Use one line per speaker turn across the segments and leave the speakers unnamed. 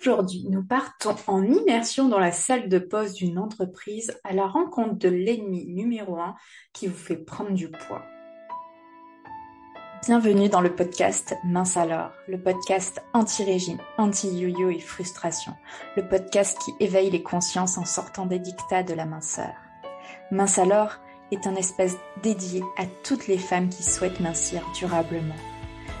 Aujourd'hui, nous partons en immersion dans la salle de pause d'une entreprise à la rencontre de l'ennemi numéro un qui vous fait prendre du poids. Bienvenue dans le podcast Mince alors, le podcast anti-régime, anti-yo-yo et frustration, le podcast qui éveille les consciences en sortant des dictats de la minceur. Mince alors est un espace dédié à toutes les femmes qui souhaitent mincir durablement.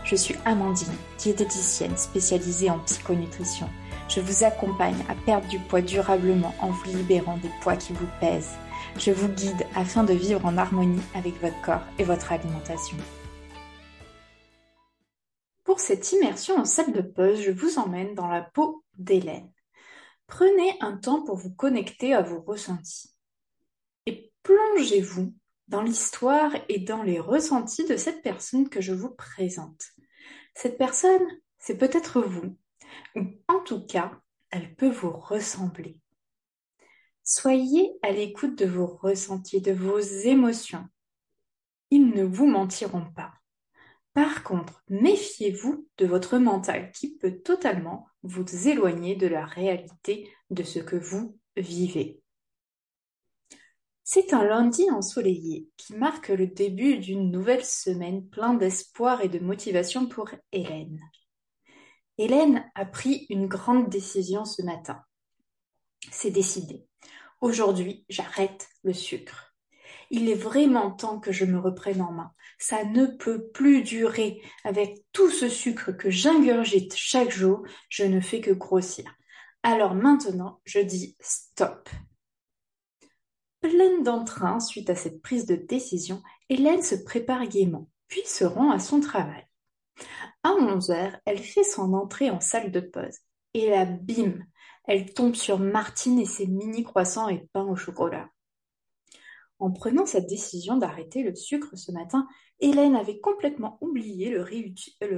Je suis Amandine, diététicienne spécialisée en psychonutrition je vous accompagne à perdre du poids durablement en vous libérant des poids qui vous pèsent. Je vous guide afin de vivre en harmonie avec votre corps et votre alimentation. Pour cette immersion en salle de pause, je vous emmène dans la peau d'Hélène. Prenez un temps pour vous connecter à vos ressentis et plongez-vous dans l'histoire et dans les ressentis de cette personne que je vous présente. Cette personne, c'est peut-être vous, en tout cas, elle peut vous ressembler. Soyez à l'écoute de vos ressentis, de vos émotions. Ils ne vous mentiront pas. Par contre, méfiez-vous de votre mental qui peut totalement vous éloigner de la réalité de ce que vous vivez. C'est un lundi ensoleillé qui marque le début d'une nouvelle semaine plein d'espoir et de motivation pour Hélène. Hélène a pris une grande décision ce matin. C'est décidé. Aujourd'hui, j'arrête le sucre. Il est vraiment temps que je me reprenne en main. Ça ne peut plus durer. Avec tout ce sucre que j'ingurgite chaque jour, je ne fais que grossir. Alors maintenant, je dis stop. Pleine d'entrain suite à cette prise de décision, Hélène se prépare gaiement, puis se rend à son travail. À onze heures, elle fait son entrée en salle de pause. Et là, bim, elle tombe sur Martine et ses mini croissants et pain au chocolat. En prenant sa décision d'arrêter le sucre ce matin, Hélène avait complètement oublié le,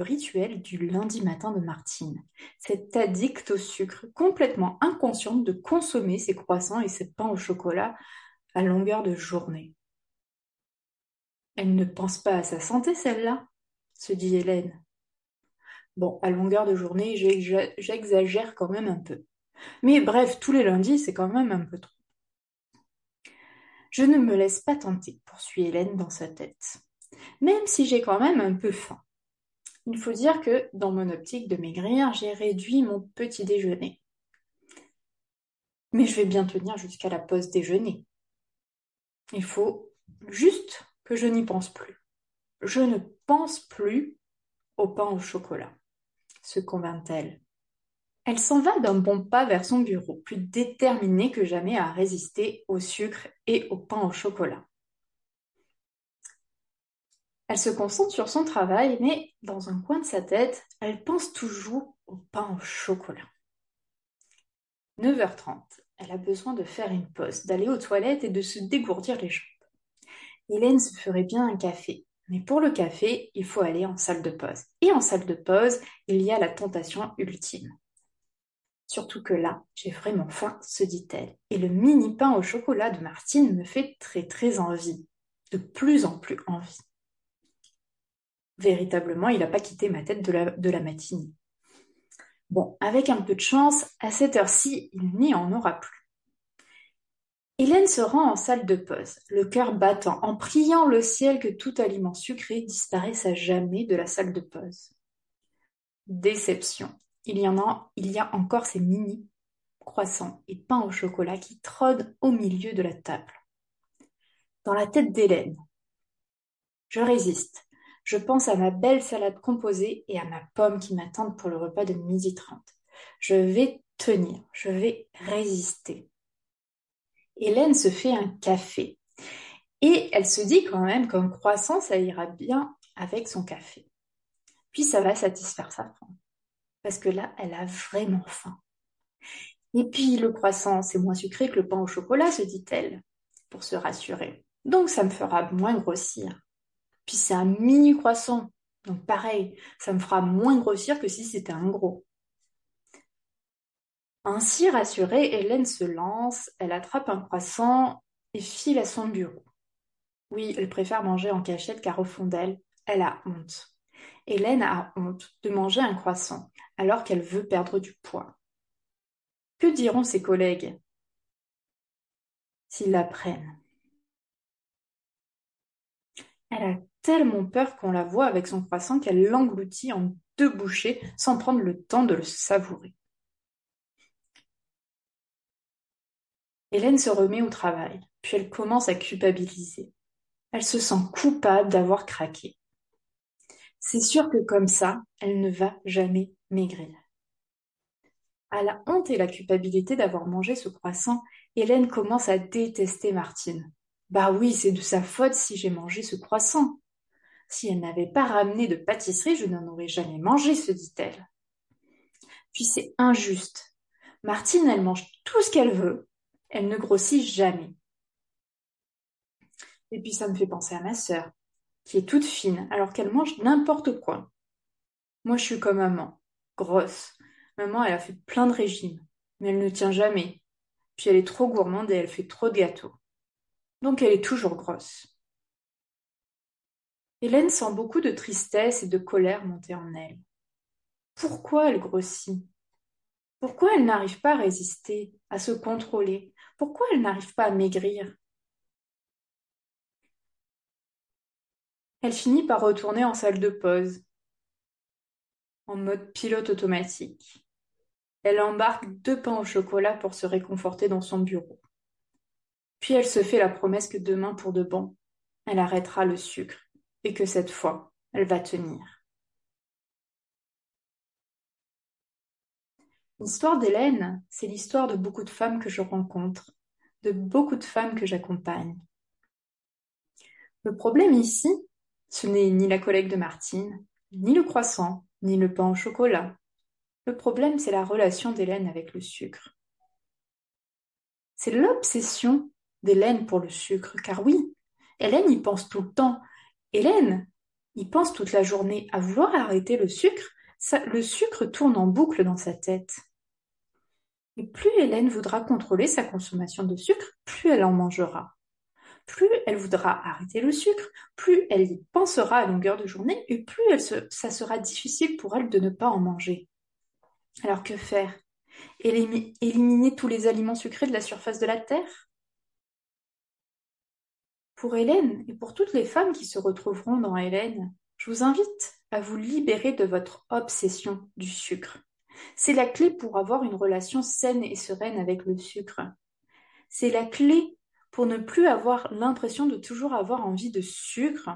rituel du lundi matin de Martine. Cette addict au sucre, complètement inconsciente de consommer ses croissants et ses pains au chocolat à longueur de journée. Elle ne pense pas à sa santé, celle-là, se dit Hélène. Bon, à longueur de journée, j'exagère quand même un peu. Mais bref, tous les lundis, c'est quand même un peu trop. Je ne me laisse pas tenter, poursuit Hélène dans sa tête. Même si j'ai quand même un peu faim. Il faut dire que, dans mon optique de maigrir, j'ai réduit mon petit déjeuner. Mais je vais bien tenir jusqu'à la pause déjeuner. Il faut juste que je n'y pense plus. Je ne pense plus au pain au chocolat se convainc-elle. Elle s'en va d'un bon pas vers son bureau, plus déterminée que jamais à résister au sucre et au pain au chocolat. Elle se concentre sur son travail, mais dans un coin de sa tête, elle pense toujours au pain au chocolat. 9h30, elle a besoin de faire une pause, d'aller aux toilettes et de se dégourdir les jambes. Hélène se ferait bien un café, mais pour le café, il faut aller en salle de pause. Et en salle de pause, il y a la tentation ultime. Surtout que là, j'ai vraiment faim, se dit-elle. Et le mini pain au chocolat de Martine me fait très très envie. De plus en plus envie. Véritablement, il n'a pas quitté ma tête de la, de la matinée. Bon, avec un peu de chance, à cette heure-ci, il n'y en aura plus. Hélène se rend en salle de pause, le cœur battant, en priant le ciel que tout aliment sucré disparaisse à jamais de la salle de pause. Déception. Il y a, a encore ces mini croissants et pains au chocolat qui trônent au milieu de la table. Dans la tête d'Hélène. Je résiste. Je pense à ma belle salade composée et à ma pomme qui m'attendent pour le repas de midi trente. Je vais tenir, je vais résister. Hélène se fait un café. Et elle se dit quand même qu'un croissant, ça ira bien avec son café. Puis ça va satisfaire sa faim. Parce que là, elle a vraiment faim. Et puis le croissant, c'est moins sucré que le pain au chocolat, se dit-elle, pour se rassurer. Donc ça me fera moins grossir. Puis c'est un mini croissant. Donc pareil, ça me fera moins grossir que si c'était un gros. Ainsi rassurée, Hélène se lance, elle attrape un croissant et file à son bureau. Oui, elle préfère manger en cachette car au fond d'elle, elle a honte. Hélène a honte de manger un croissant alors qu'elle veut perdre du poids. Que diront ses collègues? S'ils l'apprennent Elle a tellement peur qu'on la voit avec son croissant qu'elle l'engloutit en deux bouchées sans prendre le temps de le savourer. Hélène se remet au travail, puis elle commence à culpabiliser. Elle se sent coupable d'avoir craqué. C'est sûr que comme ça, elle ne va jamais maigrir. À la honte et la culpabilité d'avoir mangé ce croissant, Hélène commence à détester Martine. Bah oui, c'est de sa faute si j'ai mangé ce croissant. Si elle n'avait pas ramené de pâtisserie, je n'en aurais jamais mangé, se dit-elle. Puis c'est injuste. Martine, elle mange tout ce qu'elle veut, elle ne grossit jamais. Et puis ça me fait penser à ma sœur, qui est toute fine, alors qu'elle mange n'importe quoi. Moi, je suis comme maman, grosse. Maman, elle a fait plein de régimes, mais elle ne tient jamais. Puis elle est trop gourmande et elle fait trop de gâteaux. Donc elle est toujours grosse. Hélène sent beaucoup de tristesse et de colère monter en elle. Pourquoi elle grossit? Pourquoi elle n'arrive pas à résister, à se contrôler? Pourquoi elle n'arrive pas à maigrir? Elle finit par retourner en salle de pause, en mode pilote automatique. Elle embarque deux pains au chocolat pour se réconforter dans son bureau. Puis elle se fait la promesse que demain, pour de bon, elle arrêtera le sucre et que cette fois, elle va tenir. L'histoire d'Hélène, c'est l'histoire de beaucoup de femmes que je rencontre, de beaucoup de femmes que j'accompagne. Le problème ici, ce n'est ni la collègue de Martine, ni le croissant, ni le pain au chocolat. Le problème, c'est la relation d'Hélène avec le sucre. C'est l'obsession d'Hélène pour le sucre, car oui, Hélène y pense tout le temps. Hélène y pense toute la journée à vouloir arrêter le sucre. le sucre tourne en boucle dans sa tête. Et plus Hélène voudra contrôler sa consommation de sucre, plus elle en mangera. Plus elle voudra arrêter le sucre, plus elle y pensera à longueur de journée et plus ça sera difficile pour elle de ne pas en manger. Alors que faire? Éliminer tous les aliments sucrés de la surface de la Terre? Pour Hélène et pour toutes les femmes qui se retrouveront dans Hélène, je vous invite à vous libérer de votre obsession du sucre. C'est la clé pour avoir une relation saine et sereine avec le sucre. C'est la clé pour ne plus avoir l'impression de toujours avoir envie de sucre,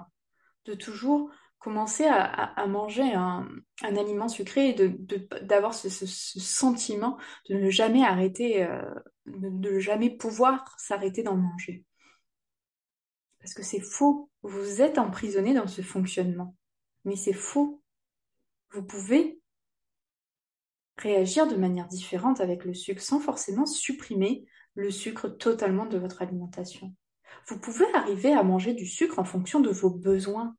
de toujours commencer à, manger un, aliment sucré et d'avoir ce, sentiment de ne jamais arrêter, euh, de ne jamais pouvoir s'arrêter d'en manger. Parce que c'est faux, vous êtes emprisonné dans ce fonctionnement. Mais c'est faux. Vous pouvez réagir de manière différente avec le sucre sans forcément supprimer le sucre totalement de votre alimentation. Vous pouvez arriver à manger du sucre en fonction de vos besoins.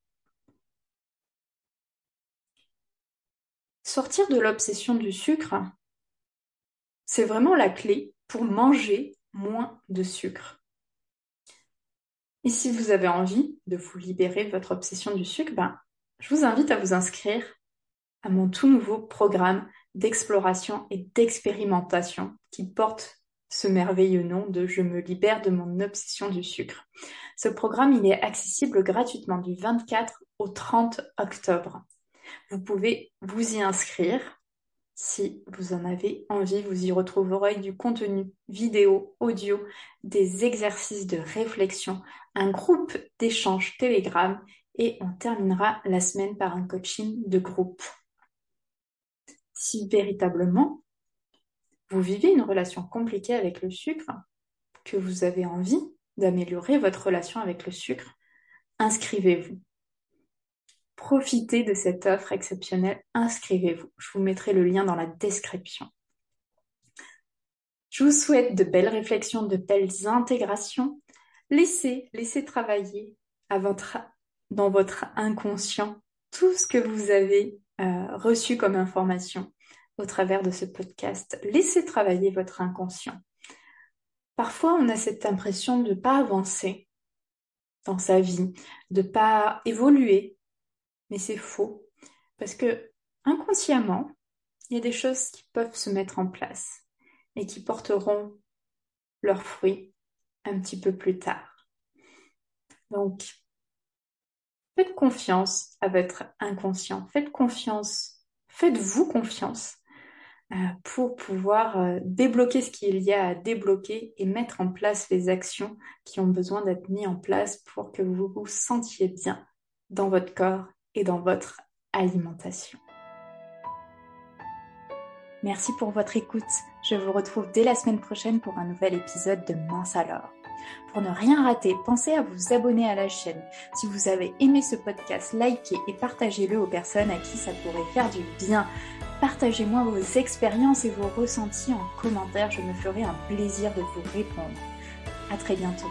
Sortir de l'obsession du sucre, c'est vraiment la clé pour manger moins de sucre. Et si vous avez envie de vous libérer de votre obsession du sucre, ben, je vous invite à vous inscrire à mon tout nouveau programme d'exploration et d'expérimentation qui porte ce merveilleux nom de Je me libère de mon obsession du sucre. Ce programme, il est accessible gratuitement du 24 au 30 octobre. Vous pouvez vous y inscrire si vous en avez envie. Vous y retrouverez du contenu vidéo, audio, des exercices de réflexion, un groupe d'échange Telegram et on terminera la semaine par un coaching de groupe si véritablement vous vivez une relation compliquée avec le sucre, que vous avez envie d'améliorer votre relation avec le sucre, inscrivez-vous. Profitez de cette offre exceptionnelle, inscrivez-vous. Je vous mettrai le lien dans la description. Je vous souhaite de belles réflexions, de belles intégrations. Laissez, laissez travailler dans votre inconscient tout ce que vous avez euh, reçu comme information au travers de ce podcast. Laissez travailler votre inconscient. Parfois, on a cette impression de ne pas avancer dans sa vie, de ne pas évoluer, mais c'est faux. Parce que inconsciemment, il y a des choses qui peuvent se mettre en place. et qui porteront leurs fruits un petit peu plus tard. Donc, faites confiance à votre inconscient, faites confiance, faites-vous confiance euh, pour pouvoir euh, débloquer ce qu'il y a à débloquer et mettre en place les actions qui ont besoin d'être mises en place pour que vous vous sentiez bien dans votre corps et dans votre alimentation. Merci pour votre écoute. Je vous retrouve dès la semaine prochaine pour un nouvel épisode de Mince alors. Pour ne rien rater, pensez à vous abonner à la chaîne. Si vous avez aimé ce podcast, likez et partagez-le aux personnes à qui ça pourrait faire du bien. Partagez-moi vos expériences et vos ressentis en commentaire, je me ferai un plaisir de vous répondre. À très bientôt.